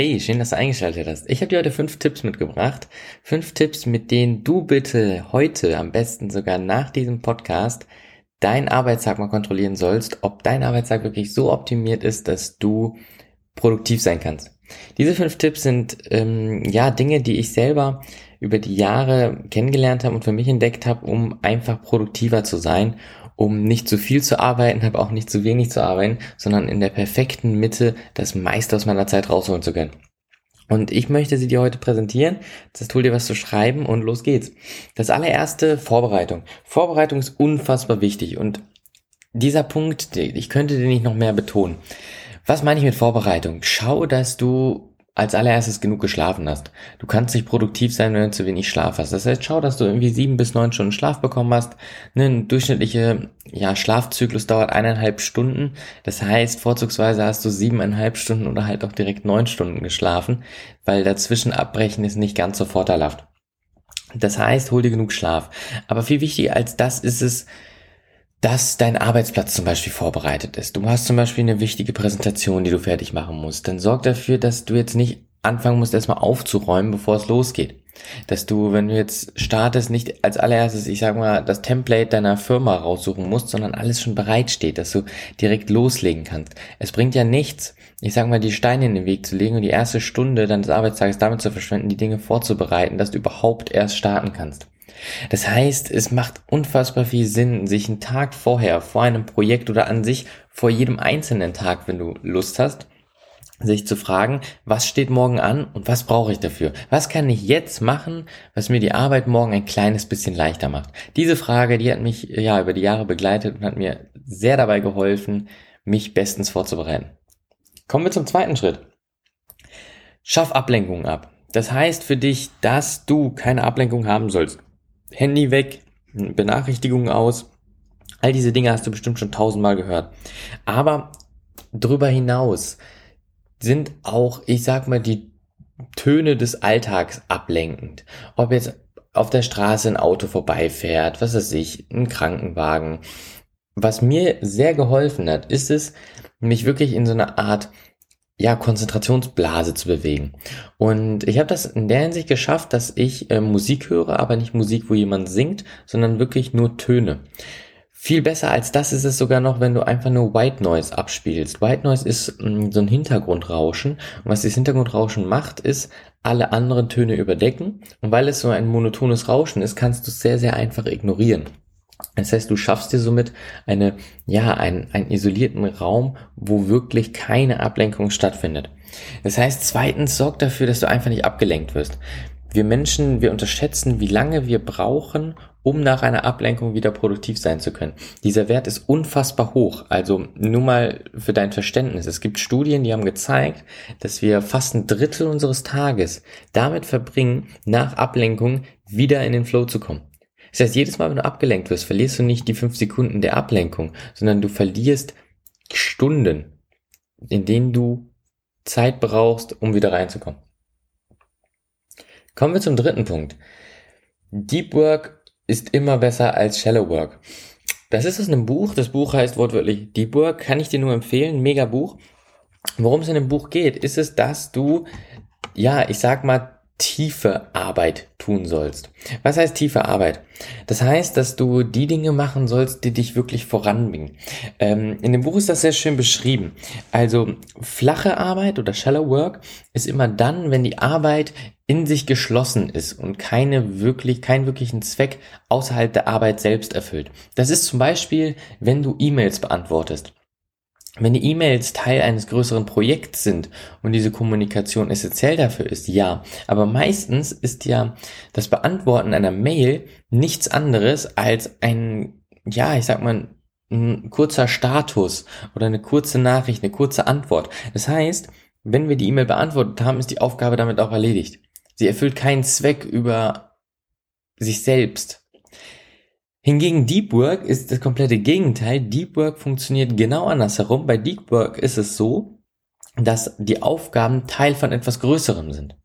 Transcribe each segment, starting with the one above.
Hey, schön, dass du eingeschaltet hast. Ich habe dir heute fünf Tipps mitgebracht. Fünf Tipps, mit denen du bitte heute, am besten sogar nach diesem Podcast, deinen Arbeitstag mal kontrollieren sollst, ob dein Arbeitstag wirklich so optimiert ist, dass du produktiv sein kannst. Diese fünf Tipps sind ähm, ja Dinge, die ich selber über die Jahre kennengelernt habe und für mich entdeckt habe, um einfach produktiver zu sein um nicht zu viel zu arbeiten, habe auch nicht zu wenig zu arbeiten, sondern in der perfekten Mitte das meiste aus meiner Zeit rausholen zu können. Und ich möchte sie dir heute präsentieren. Das Tool dir was zu schreiben und los geht's. Das allererste Vorbereitung. Vorbereitung ist unfassbar wichtig und dieser Punkt, ich könnte den nicht noch mehr betonen. Was meine ich mit Vorbereitung? Schau, dass du als allererstes genug geschlafen hast. Du kannst nicht produktiv sein, wenn du zu wenig Schlaf hast. Das heißt, schau, dass du irgendwie sieben bis neun Stunden Schlaf bekommen hast. Ein durchschnittlicher ja, Schlafzyklus dauert eineinhalb Stunden. Das heißt, vorzugsweise hast du siebeneinhalb Stunden oder halt auch direkt neun Stunden geschlafen, weil dazwischen abbrechen ist nicht ganz so vorteilhaft. Das heißt, hol dir genug Schlaf. Aber viel wichtiger als das ist es, dass dein Arbeitsplatz zum Beispiel vorbereitet ist. Du hast zum Beispiel eine wichtige Präsentation, die du fertig machen musst. Dann sorg dafür, dass du jetzt nicht anfangen musst, erstmal aufzuräumen, bevor es losgeht. Dass du, wenn du jetzt startest, nicht als allererstes, ich sag mal, das Template deiner Firma raussuchen musst, sondern alles schon bereit steht, dass du direkt loslegen kannst. Es bringt ja nichts, ich sag mal, die Steine in den Weg zu legen und die erste Stunde deines Arbeitstages damit zu verschwenden, die Dinge vorzubereiten, dass du überhaupt erst starten kannst. Das heißt, es macht unfassbar viel Sinn, sich einen Tag vorher, vor einem Projekt oder an sich vor jedem einzelnen Tag, wenn du Lust hast, sich zu fragen, was steht morgen an und was brauche ich dafür? Was kann ich jetzt machen, was mir die Arbeit morgen ein kleines bisschen leichter macht? Diese Frage, die hat mich ja über die Jahre begleitet und hat mir sehr dabei geholfen, mich bestens vorzubereiten. Kommen wir zum zweiten Schritt. Schaff Ablenkungen ab. Das heißt für dich, dass du keine Ablenkung haben sollst. Handy weg, Benachrichtigungen aus. All diese Dinge hast du bestimmt schon tausendmal gehört. Aber drüber hinaus sind auch, ich sag mal, die Töne des Alltags ablenkend. Ob jetzt auf der Straße ein Auto vorbeifährt, was weiß ich, ein Krankenwagen. Was mir sehr geholfen hat, ist es, mich wirklich in so eine Art ja, Konzentrationsblase zu bewegen. Und ich habe das in der Hinsicht geschafft, dass ich äh, Musik höre, aber nicht Musik, wo jemand singt, sondern wirklich nur Töne. Viel besser als das ist es sogar noch, wenn du einfach nur White Noise abspielst. White Noise ist mh, mm, so ein Hintergrundrauschen. Und was dieses Hintergrundrauschen macht, ist alle anderen Töne überdecken. Und weil es so ein monotones Rauschen ist, kannst du es sehr, sehr einfach ignorieren. Das heißt, du schaffst dir somit eine, ja, einen, einen isolierten Raum, wo wirklich keine Ablenkung stattfindet. Das heißt, zweitens, sorg dafür, dass du einfach nicht abgelenkt wirst. Wir Menschen, wir unterschätzen, wie lange wir brauchen, um nach einer Ablenkung wieder produktiv sein zu können. Dieser Wert ist unfassbar hoch. Also nur mal für dein Verständnis. Es gibt Studien, die haben gezeigt, dass wir fast ein Drittel unseres Tages damit verbringen, nach Ablenkung wieder in den Flow zu kommen. Das heißt, jedes Mal, wenn du abgelenkt wirst, verlierst du nicht die fünf Sekunden der Ablenkung, sondern du verlierst Stunden, in denen du Zeit brauchst, um wieder reinzukommen. Kommen wir zum dritten Punkt. Deep Work ist immer besser als Shallow Work. Das ist aus einem Buch. Das Buch heißt wortwörtlich Deep Work. Kann ich dir nur empfehlen. Mega Buch. Worum es in dem Buch geht, ist es, dass du, ja, ich sag mal, tiefe Arbeit tun sollst. Was heißt tiefe Arbeit? Das heißt, dass du die Dinge machen sollst, die dich wirklich voranbringen. Ähm, in dem Buch ist das sehr schön beschrieben. Also flache Arbeit oder shallow work ist immer dann, wenn die Arbeit in sich geschlossen ist und keine wirklich, keinen wirklichen Zweck außerhalb der Arbeit selbst erfüllt. Das ist zum Beispiel, wenn du E-Mails beantwortest. Wenn die E-Mails Teil eines größeren Projekts sind und diese Kommunikation essentiell dafür ist, ja. Aber meistens ist ja das Beantworten einer Mail nichts anderes als ein, ja, ich sag mal, ein kurzer Status oder eine kurze Nachricht, eine kurze Antwort. Das heißt, wenn wir die E-Mail beantwortet haben, ist die Aufgabe damit auch erledigt. Sie erfüllt keinen Zweck über sich selbst. Hingegen Deep Work ist das komplette Gegenteil. Deep Work funktioniert genau andersherum. Bei Deep Work ist es so, dass die Aufgaben Teil von etwas Größerem sind.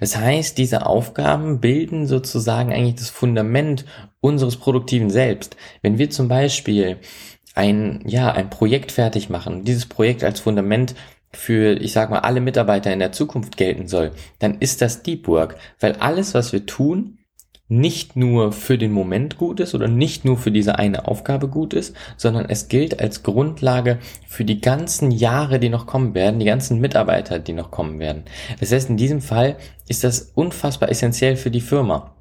Das heißt, diese Aufgaben bilden sozusagen eigentlich das Fundament unseres produktiven Selbst. Wenn wir zum Beispiel ein, ja, ein Projekt fertig machen, dieses Projekt als Fundament für, ich sag mal, alle Mitarbeiter in der Zukunft gelten soll, dann ist das Deep Work, weil alles, was wir tun, nicht nur für den Moment gut ist oder nicht nur für diese eine Aufgabe gut ist, sondern es gilt als Grundlage für die ganzen Jahre, die noch kommen werden, die ganzen Mitarbeiter, die noch kommen werden. Das heißt, in diesem Fall ist das unfassbar essentiell für die Firma.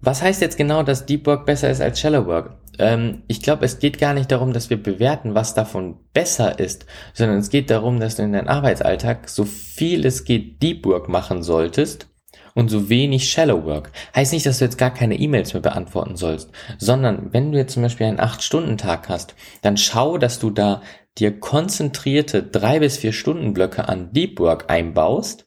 Was heißt jetzt genau, dass Deep Work besser ist als Shallow Work? Ähm, ich glaube, es geht gar nicht darum, dass wir bewerten, was davon besser ist, sondern es geht darum, dass du in deinem Arbeitsalltag so viel es geht Deep Work machen solltest, und so wenig Shallow Work. Heißt nicht, dass du jetzt gar keine E-Mails mehr beantworten sollst, sondern wenn du jetzt zum Beispiel einen 8-Stunden-Tag hast, dann schau, dass du da dir konzentrierte drei bis vier Stunden Blöcke an Deep Work einbaust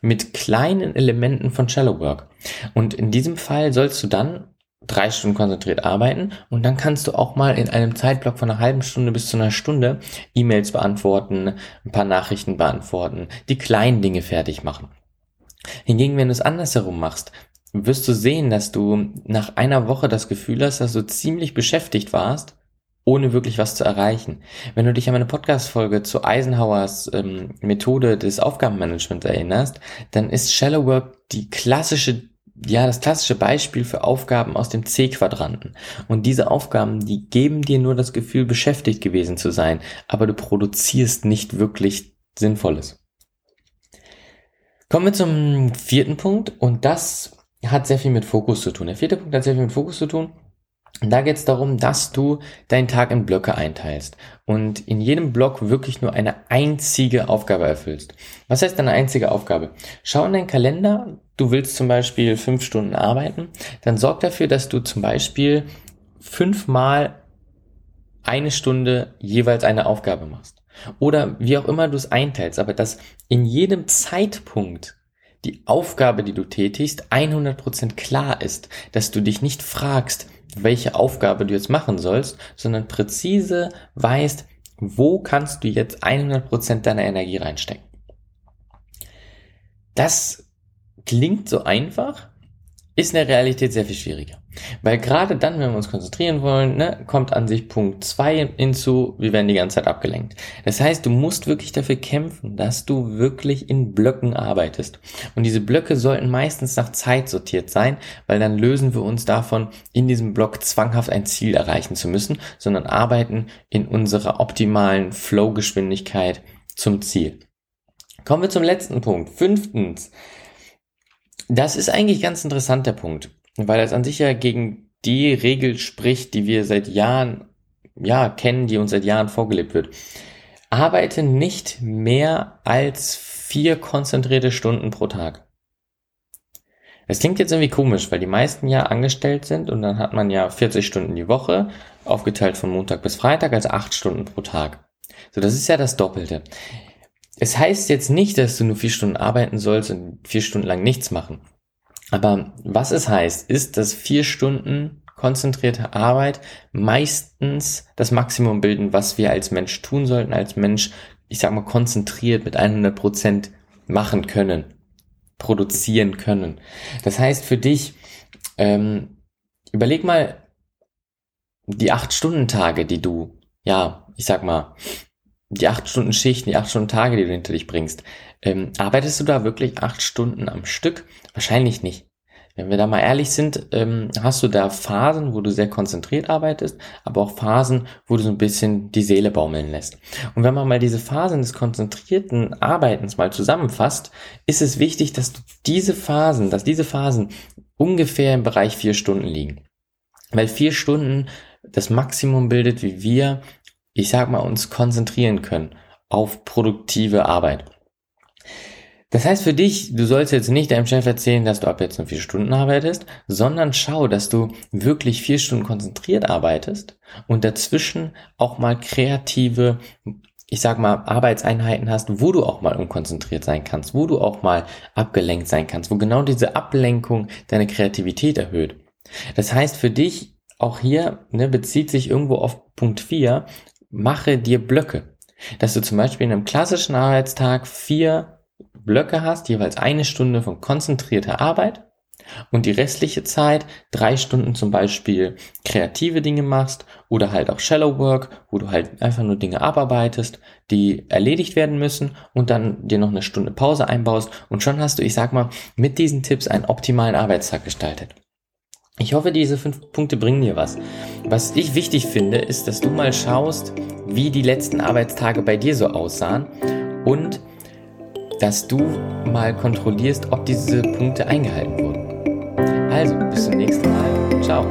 mit kleinen Elementen von Shallow Work. Und in diesem Fall sollst du dann drei Stunden konzentriert arbeiten und dann kannst du auch mal in einem Zeitblock von einer halben Stunde bis zu einer Stunde E-Mails beantworten, ein paar Nachrichten beantworten, die kleinen Dinge fertig machen. Hingegen, wenn du es andersherum machst, wirst du sehen, dass du nach einer Woche das Gefühl hast, dass du ziemlich beschäftigt warst, ohne wirklich was zu erreichen. Wenn du dich an meine Podcast-Folge zu Eisenhowers ähm, Methode des Aufgabenmanagements erinnerst, dann ist Shallow Work die klassische ja, das klassische Beispiel für Aufgaben aus dem C-Quadranten. Und diese Aufgaben, die geben dir nur das Gefühl, beschäftigt gewesen zu sein, aber du produzierst nicht wirklich Sinnvolles. Kommen wir zum vierten Punkt und das hat sehr viel mit Fokus zu tun. Der vierte Punkt hat sehr viel mit Fokus zu tun. Und da geht es darum, dass du deinen Tag in Blöcke einteilst und in jedem Block wirklich nur eine einzige Aufgabe erfüllst. Was heißt eine einzige Aufgabe? Schau in deinen Kalender, du willst zum Beispiel fünf Stunden arbeiten, dann sorg dafür, dass du zum Beispiel fünfmal eine Stunde jeweils eine Aufgabe machst. Oder wie auch immer du es einteilst, aber dass in jedem Zeitpunkt die Aufgabe, die du tätigst, 100% klar ist, dass du dich nicht fragst, welche Aufgabe du jetzt machen sollst, sondern präzise weißt, wo kannst du jetzt 100% deiner Energie reinstecken. Das klingt so einfach, ist in der Realität sehr viel schwieriger. Weil gerade dann, wenn wir uns konzentrieren wollen, ne, kommt an sich Punkt zwei hinzu, wir werden die ganze Zeit abgelenkt. Das heißt, du musst wirklich dafür kämpfen, dass du wirklich in Blöcken arbeitest. Und diese Blöcke sollten meistens nach Zeit sortiert sein, weil dann lösen wir uns davon, in diesem Block zwanghaft ein Ziel erreichen zu müssen, sondern arbeiten in unserer optimalen Flow-Geschwindigkeit zum Ziel. Kommen wir zum letzten Punkt. Fünftens. Das ist eigentlich ganz interessant, der Punkt weil das an sich ja gegen die Regel spricht, die wir seit Jahren, ja, kennen, die uns seit Jahren vorgelebt wird. Arbeite nicht mehr als vier konzentrierte Stunden pro Tag. Es klingt jetzt irgendwie komisch, weil die meisten ja angestellt sind und dann hat man ja 40 Stunden die Woche, aufgeteilt von Montag bis Freitag, also acht Stunden pro Tag. So, das ist ja das Doppelte. Es heißt jetzt nicht, dass du nur vier Stunden arbeiten sollst und vier Stunden lang nichts machen. Aber was es heißt, ist, dass vier Stunden konzentrierte Arbeit meistens das Maximum bilden, was wir als Mensch tun sollten, als Mensch, ich sag mal, konzentriert mit 100 Prozent machen können, produzieren können. Das heißt für dich, ähm, überleg mal die acht Stunden Tage, die du, ja, ich sag mal, die acht Stunden Schichten, die acht Stunden Tage, die du hinter dich bringst, ähm, arbeitest du da wirklich acht Stunden am Stück? Wahrscheinlich nicht. Wenn wir da mal ehrlich sind, ähm, hast du da Phasen, wo du sehr konzentriert arbeitest, aber auch Phasen, wo du so ein bisschen die Seele baumeln lässt. Und wenn man mal diese Phasen des konzentrierten Arbeitens mal zusammenfasst, ist es wichtig, dass diese Phasen, dass diese Phasen ungefähr im Bereich vier Stunden liegen. Weil vier Stunden das Maximum bildet, wie wir, ich sag mal, uns konzentrieren können auf produktive Arbeit. Das heißt für dich, du sollst jetzt nicht deinem Chef erzählen, dass du ab jetzt nur vier Stunden arbeitest, sondern schau, dass du wirklich vier Stunden konzentriert arbeitest und dazwischen auch mal kreative ich sag mal, Arbeitseinheiten hast, wo du auch mal unkonzentriert sein kannst, wo du auch mal abgelenkt sein kannst, wo genau diese Ablenkung deine Kreativität erhöht. Das heißt für dich, auch hier ne, bezieht sich irgendwo auf Punkt 4, mache dir Blöcke. Dass du zum Beispiel in einem klassischen Arbeitstag vier Blöcke hast, jeweils eine Stunde von konzentrierter Arbeit und die restliche Zeit drei Stunden zum Beispiel kreative Dinge machst oder halt auch Shallow Work, wo du halt einfach nur Dinge abarbeitest, die erledigt werden müssen und dann dir noch eine Stunde Pause einbaust und schon hast du, ich sag mal, mit diesen Tipps einen optimalen Arbeitstag gestaltet. Ich hoffe, diese fünf Punkte bringen dir was. Was ich wichtig finde, ist, dass du mal schaust, wie die letzten Arbeitstage bei dir so aussahen und dass du mal kontrollierst, ob diese Punkte eingehalten wurden. Also, bis zum nächsten Mal. Ciao.